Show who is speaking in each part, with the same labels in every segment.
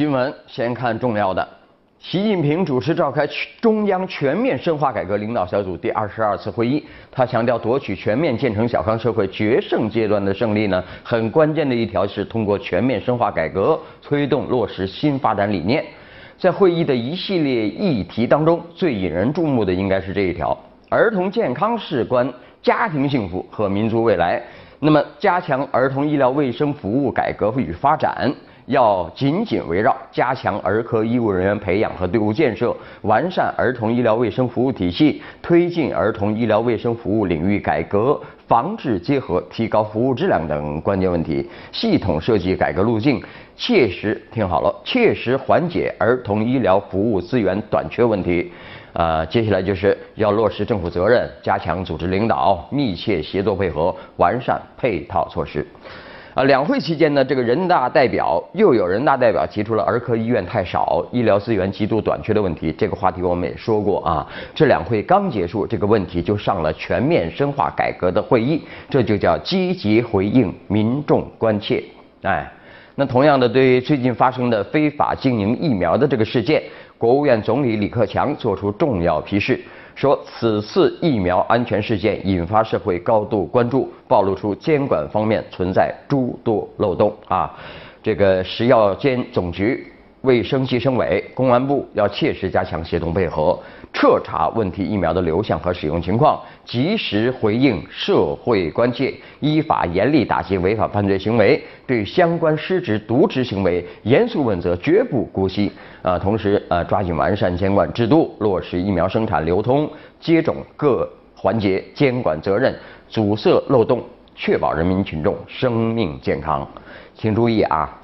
Speaker 1: 新闻先看重要的。习近平主持召开中央全面深化改革领导小组第二十二次会议，他强调，夺取全面建成小康社会决胜阶段的胜利呢，很关键的一条是通过全面深化改革，推动落实新发展理念。在会议的一系列议题当中，最引人注目的应该是这一条：儿童健康事关家庭幸福和民族未来。那么，加强儿童医疗卫生服务改革与发展，要紧紧围绕加强儿科医务人员培养和队伍建设，完善儿童医疗卫生服务体系，推进儿童医疗卫生服务领域改革、防治结合、提高服务质量等关键问题，系统设计改革路径，切实听好了，切实缓解儿童医疗服务资源短缺问题。啊，接下来就是要落实政府责任，加强组织领导，密切协作配合，完善配套措施。啊，两会期间呢，这个人大代表又有人大代表提出了儿科医院太少，医疗资源极度短缺的问题。这个话题我们也说过啊。这两会刚结束，这个问题就上了全面深化改革的会议，这就叫积极回应民众关切。哎，那同样的，对于最近发生的非法经营疫苗的这个事件。国务院总理李克强作出重要批示，说此次疫苗安全事件引发社会高度关注，暴露出监管方面存在诸多漏洞啊！这个食药监总局。卫生计生委、公安部要切实加强协同配合，彻查问题疫苗的流向和使用情况，及时回应社会关切，依法严厉打击违法犯罪行为，对相关失职渎职行为严肃问责，绝不姑息。啊，同时啊，抓紧完善监管制度，落实疫苗生产、流通、接种各环节监管责任，阻塞漏洞，确保人民群众生命健康。请注意啊！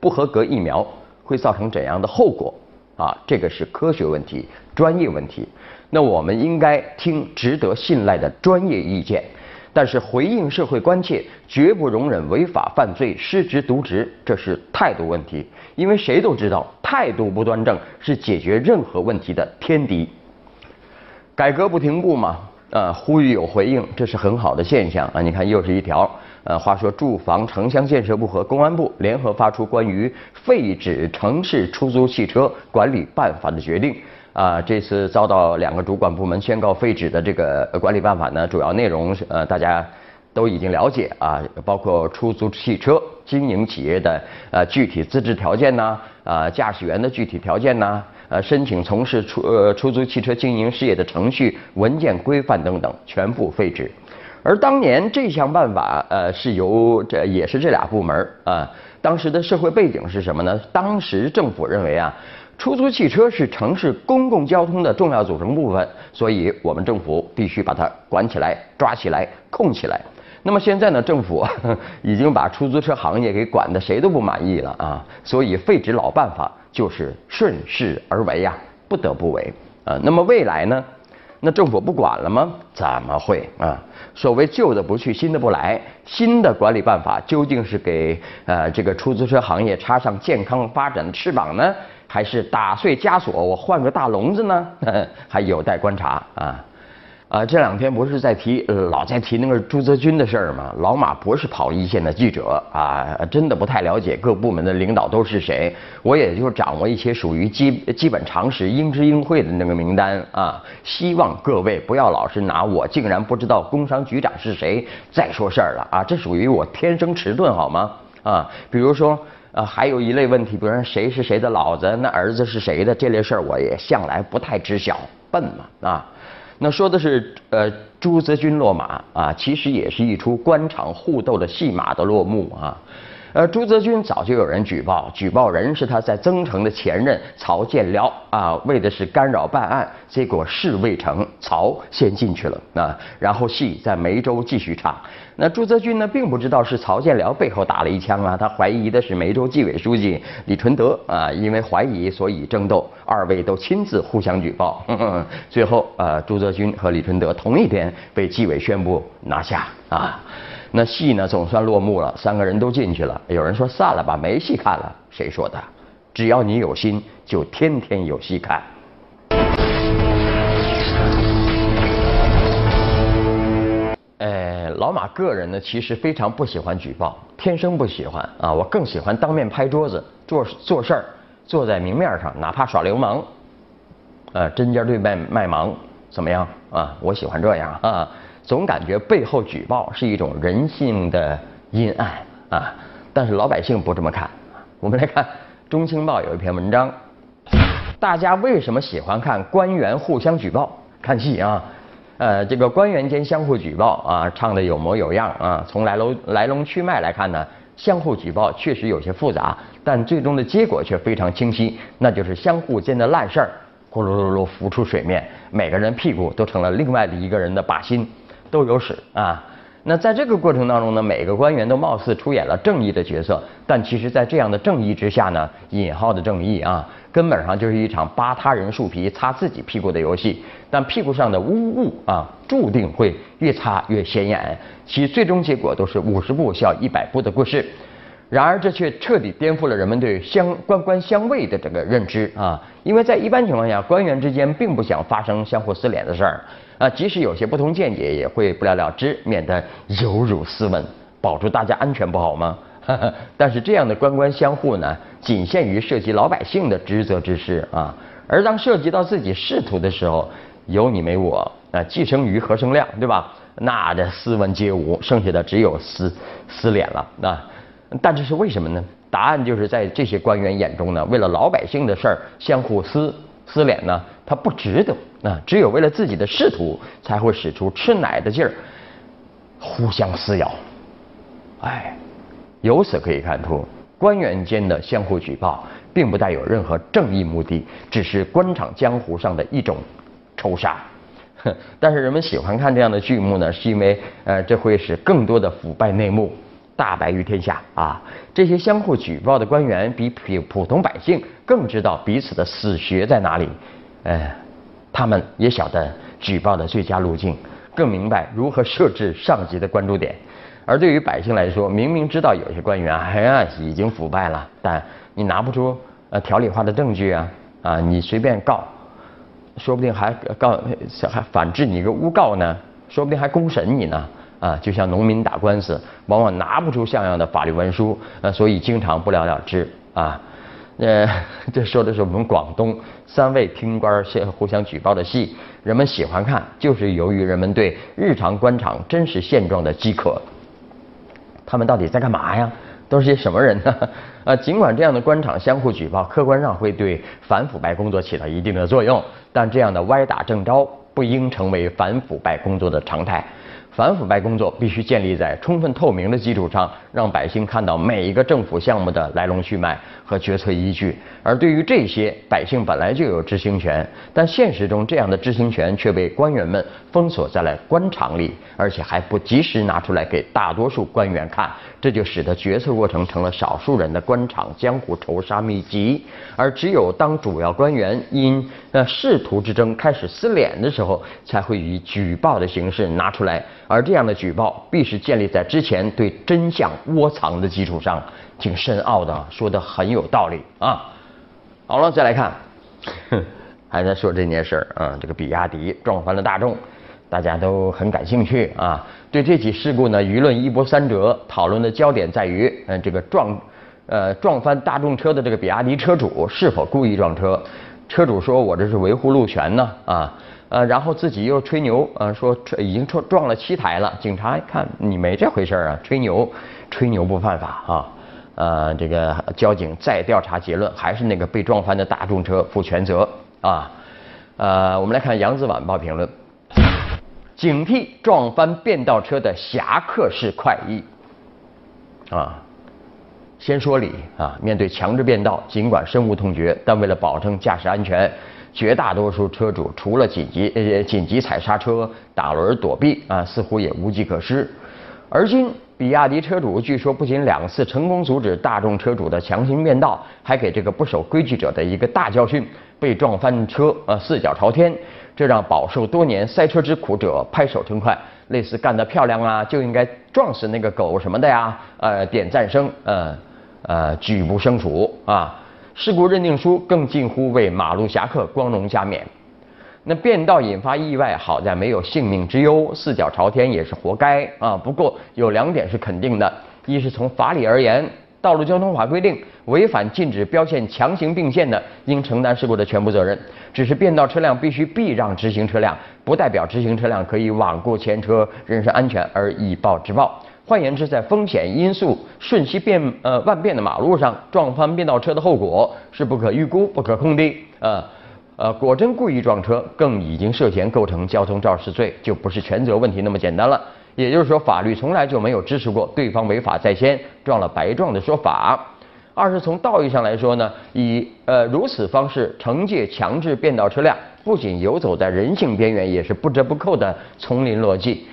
Speaker 1: 不合格疫苗会造成怎样的后果？啊，这个是科学问题、专业问题。那我们应该听值得信赖的专业意见，但是回应社会关切，绝不容忍违法犯罪、失职渎职，这是态度问题。因为谁都知道，态度不端正是解决任何问题的天敌。改革不停步嘛，呃，呼吁有回应，这是很好的现象啊。你看，又是一条。呃，话说，住房城乡建设部和公安部联合发出关于废止城市出租汽车管理办法的决定。啊，这次遭到两个主管部门宣告废止的这个管理办法呢，主要内容呃，大家都已经了解啊，包括出租汽车经营企业的呃具体资质条件呐，啊，驾驶员的具体条件呐，呃，申请从事出呃出租汽车经营事业的程序、文件规范等等，全部废止。而当年这项办法，呃，是由这也是这俩部门啊。当时的社会背景是什么呢？当时政府认为啊，出租汽车是城市公共交通的重要组成部分，所以我们政府必须把它管起来、抓起来、控起来。那么现在呢，政府已经把出租车行业给管的谁都不满意了啊，所以废止老办法就是顺势而为呀，不得不为啊。那么未来呢？那政府不管了吗？怎么会啊？所谓旧的不去，新的不来。新的管理办法究竟是给呃这个出租车行业插上健康发展的翅膀呢，还是打碎枷锁，我换个大笼子呢？还有待观察啊。啊，这两天不是在提老在提那个朱泽军的事儿吗？老马不是跑一线的记者啊，真的不太了解各部门的领导都是谁。我也就掌握一些属于基基本常识、应知应会的那个名单啊。希望各位不要老是拿我竟然不知道工商局长是谁再说事儿了啊，这属于我天生迟钝好吗？啊，比如说啊，还有一类问题，比如说谁是谁的老子，那儿子是谁的这类事儿，我也向来不太知晓，笨嘛啊。那说的是呃朱泽君落马啊，其实也是一出官场互斗的戏码的落幕啊。呃，朱泽军早就有人举报，举报人是他在增城的前任曹建辽啊，为的是干扰办案，结果事未成，曹先进去了啊，然后戏在梅州继续唱。那朱泽军呢，并不知道是曹建辽背后打了一枪啊，他怀疑的是梅州纪委书记李纯德啊，因为怀疑所以争斗，二位都亲自互相举报，最后啊，朱泽军和李纯德同一天被纪委宣布拿下啊。那戏呢，总算落幕了，三个人都进去了。有人说散了吧，没戏看了。谁说的？只要你有心，就天天有戏看。呃，老马个人呢，其实非常不喜欢举报，天生不喜欢啊。我更喜欢当面拍桌子，做做事儿做在明面上，哪怕耍流氓，呃，针尖对麦麦芒，怎么样啊？我喜欢这样啊，总感觉背后举报是一种人性的阴暗啊。但是老百姓不这么看。我们来看《中青报》有一篇文章，大家为什么喜欢看官员互相举报？看戏啊，呃，这个官员间相互举报啊，唱的有模有样啊。从来龙来龙去脉来看呢，相互举报确实有些复杂，但最终的结果却非常清晰，那就是相互间的烂事儿咕噜噜噜浮出水面，每个人屁股都成了另外的一个人的靶心，都有史啊。那在这个过程当中呢，每个官员都貌似出演了正义的角色，但其实，在这样的正义之下呢，引号的正义啊，根本上就是一场扒他人树皮、擦自己屁股的游戏。但屁股上的污物啊，注定会越擦越显眼，其最终结果都是五十步笑一百步的故事。然而，这却彻底颠覆了人们对相官官相卫的这个认知啊！因为在一般情况下，官员之间并不想发生相互撕脸的事儿啊，即使有些不同见解，也会不了了之，免得有辱斯文，保住大家安全不好吗？但是这样的官官相护呢，仅限于涉及老百姓的职责之事啊，而当涉及到自己仕途的时候，有你没我啊，既生瑜何生亮，对吧？那这斯文皆无，剩下的只有撕撕脸了啊！但这是为什么呢？答案就是在这些官员眼中呢，为了老百姓的事儿相互撕撕脸呢，他不值得啊！只有为了自己的仕途，才会使出吃奶的劲儿，互相撕咬。哎，由此可以看出，官员间的相互举报，并不带有任何正义目的，只是官场江湖上的一种仇杀。但是人们喜欢看这样的剧目呢，是因为呃，这会使更多的腐败内幕。大白于天下啊！这些相互举报的官员比普普通百姓更知道彼此的死穴在哪里，哎，他们也晓得举报的最佳路径，更明白如何设置上级的关注点。而对于百姓来说，明明知道有些官员哎呀已经腐败了，但你拿不出呃条理化的证据啊啊，你随便告，说不定还告还反制你一个诬告呢，说不定还公审你呢。啊，就像农民打官司，往往拿不出像样的法律文书，呃，所以经常不了了之啊。呃，这说的是我们广东三位厅官相互相举报的戏，人们喜欢看，就是由于人们对日常官场真实现状的饥渴。他们到底在干嘛呀？都是些什么人呢？啊，尽管这样的官场相互举报，客观上会对反腐败工作起到一定的作用，但这样的歪打正着不应成为反腐败工作的常态。反腐败工作必须建立在充分透明的基础上，让百姓看到每一个政府项目的来龙去脉和决策依据。而对于这些，百姓本来就有知情权，但现实中这样的知情权却被官员们封锁在了官场里，而且还不及时拿出来给大多数官员看，这就使得决策过程成了少数人的官场江湖仇杀秘籍。而只有当主要官员因呃仕途之争开始撕脸的时候，才会以举报的形式拿出来。而这样的举报必是建立在之前对真相窝藏的基础上，挺深奥的，说的很有道理啊。好了，再来看，还在说这件事儿啊，这个比亚迪撞翻了大众，大家都很感兴趣啊。对这起事故呢，舆论一波三折，讨论的焦点在于，嗯，这个撞，呃，撞翻大众车的这个比亚迪车主是否故意撞车？车主说我这是维护路权呢，啊。呃，然后自己又吹牛，呃，说已经撞撞了七台了。警察一看，你没这回事啊，吹牛，吹牛不犯法啊。呃，这个交警再调查结论，还是那个被撞翻的大众车负全责啊。呃，我们来看《扬子晚报》评论：警惕撞翻变道车的侠客式快意。啊，先说理啊，面对强制变道，尽管深恶痛绝，但为了保证驾驶安全。绝大多数车主除了紧急呃紧急踩刹车、打轮躲避啊，似乎也无计可施。而今，比亚迪车主据说不仅两次成功阻止大众车主的强行变道，还给这个不守规矩者的一个大教训：被撞翻车啊，四脚朝天。这让饱受多年塞车之苦者拍手称快，类似干得漂亮啊，就应该撞死那个狗什么的呀，呃，点赞声，呃呃，举不胜数啊。事故认定书更近乎为马路侠客光荣加冕。那变道引发意外，好在没有性命之忧，四脚朝天也是活该啊。不过有两点是肯定的：一是从法理而言，道路交通法规定，违反禁止标线强行并线的，应承担事故的全部责任。只是变道车辆必须避让直行车辆，不代表直行车辆可以罔顾前车人身安全而以暴制暴。换言之，在风险因素瞬息变呃万变的马路上，撞翻变道车的后果是不可预估、不可控的。呃呃，果真故意撞车，更已经涉嫌构成交通肇事罪，就不是全责问题那么简单了。也就是说，法律从来就没有支持过对方违法在先，撞了白撞的说法。二是从道义上来说呢，以呃如此方式惩戒强制变道车辆，不仅游走在人性边缘，也是不折不扣的丛林逻辑。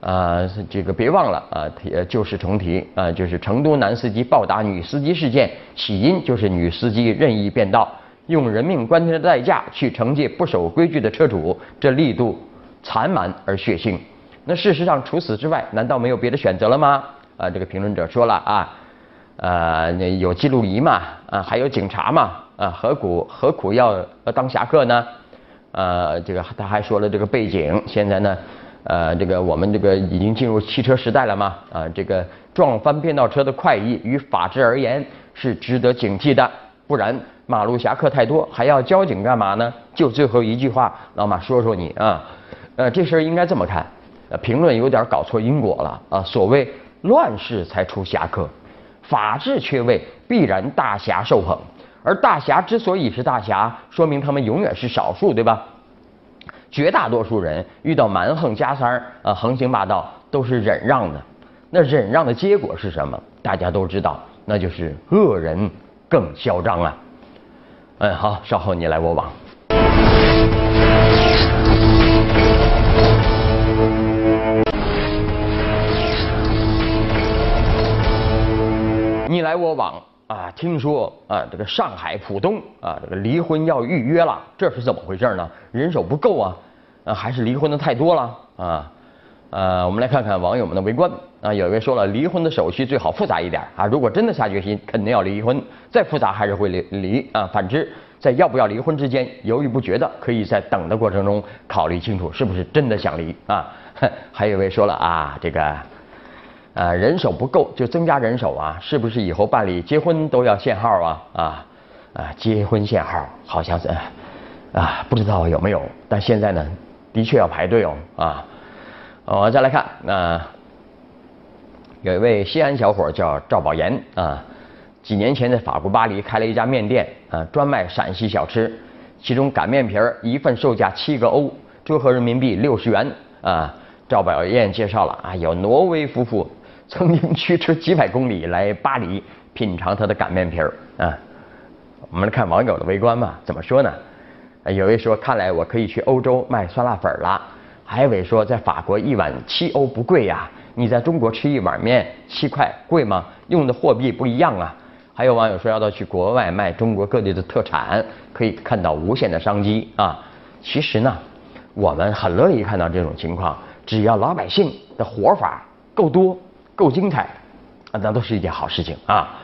Speaker 1: 啊，这个别忘了啊，提旧事重提啊，就是成都男司机暴打女司机事件，起因就是女司机任意变道，用人命关天的代价去惩戒不守规矩的车主，这力度残蛮而血腥。那事实上，除此之外，难道没有别的选择了吗？啊，这个评论者说了啊，呃，有记录仪嘛，啊，还有警察嘛，啊，何苦何苦要当侠客呢？呃，这个他还说了这个背景，现在呢，呃，这个我们这个已经进入汽车时代了嘛，啊，这个撞翻变道车的快意与法治而言是值得警惕的，不然马路侠客太多，还要交警干嘛呢？就最后一句话，老马说说你啊，呃，这事儿应该这么看。呃，评论有点搞错因果了啊！所谓乱世才出侠客，法治缺位必然大侠受捧，而大侠之所以是大侠，说明他们永远是少数，对吧？绝大多数人遇到蛮横加三儿啊，横行霸道都是忍让的，那忍让的结果是什么？大家都知道，那就是恶人更嚣张啊！嗯，好，稍后你来我往。你来我往啊！听说啊，这个上海浦东啊，这个离婚要预约了，这是怎么回事呢？人手不够啊，啊，还是离婚的太多了啊？呃，我们来看看网友们的围观啊。有一位说了，离婚的手续最好复杂一点啊，如果真的下决心，肯定要离婚，再复杂还是会离离啊。反之，在要不要离婚之间犹豫不决的，可以在等的过程中考虑清楚是不是真的想离啊。还有一位说了啊，这个。啊，人手不够就增加人手啊，是不是以后办理结婚都要限号啊？啊啊，结婚限号好像是啊，不知道有没有，但现在呢，的确要排队哦啊。我再来看，那有一位西安小伙叫赵宝岩啊，几年前在法国巴黎开了一家面店啊，专卖陕西小吃，其中擀面皮儿一份售价七个欧，折合人民币六十元啊。赵宝岩介绍了啊，有挪威夫妇。曾经驱车几百公里来巴黎品尝他的擀面皮儿啊！我们来看网友的围观吧，怎么说呢？有位说，看来我可以去欧洲卖酸辣粉了。还有位说，在法国一碗七欧不贵呀，你在中国吃一碗面七块贵吗？用的货币不一样啊。还有网友说，要到去国外卖中国各地的特产，可以看到无限的商机啊。其实呢，我们很乐意看到这种情况，只要老百姓的活法够多。够精彩，啊，那都是一件好事情啊。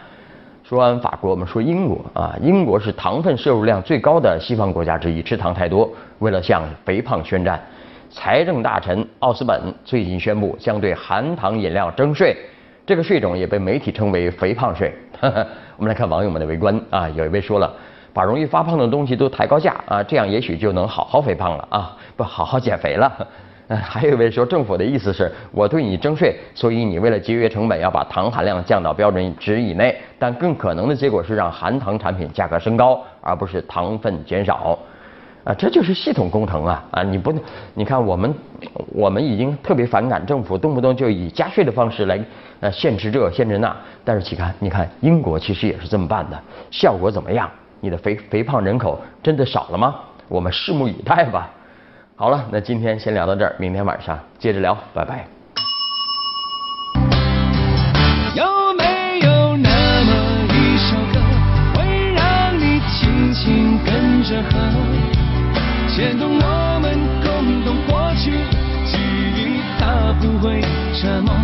Speaker 1: 说完法国，我们说英国啊。英国是糖分摄入量最高的西方国家之一，吃糖太多。为了向肥胖宣战，财政大臣奥斯本最近宣布将对含糖饮料征税，这个税种也被媒体称为“肥胖税”。我们来看网友们的围观啊。有一位说了，把容易发胖的东西都抬高价啊，这样也许就能好好肥胖了啊，不好好减肥了。呃，还有一位说，政府的意思是我对你征税，所以你为了节约成本，要把糖含量降到标准值以内。但更可能的结果是让含糖产品价格升高，而不是糖分减少。啊，这就是系统工程啊！啊，你不能，你看我们，我们已经特别反感政府动不动就以加税的方式来呃限制这限制那。但是，你看，你看英国其实也是这么办的，效果怎么样？你的肥肥胖人口真的少了吗？我们拭目以待吧。好了那今天先聊到这儿明天晚上接着聊拜拜。有没有那么一首歌会让你轻轻跟着和牵动我
Speaker 2: 们共同过去记忆它不会沉默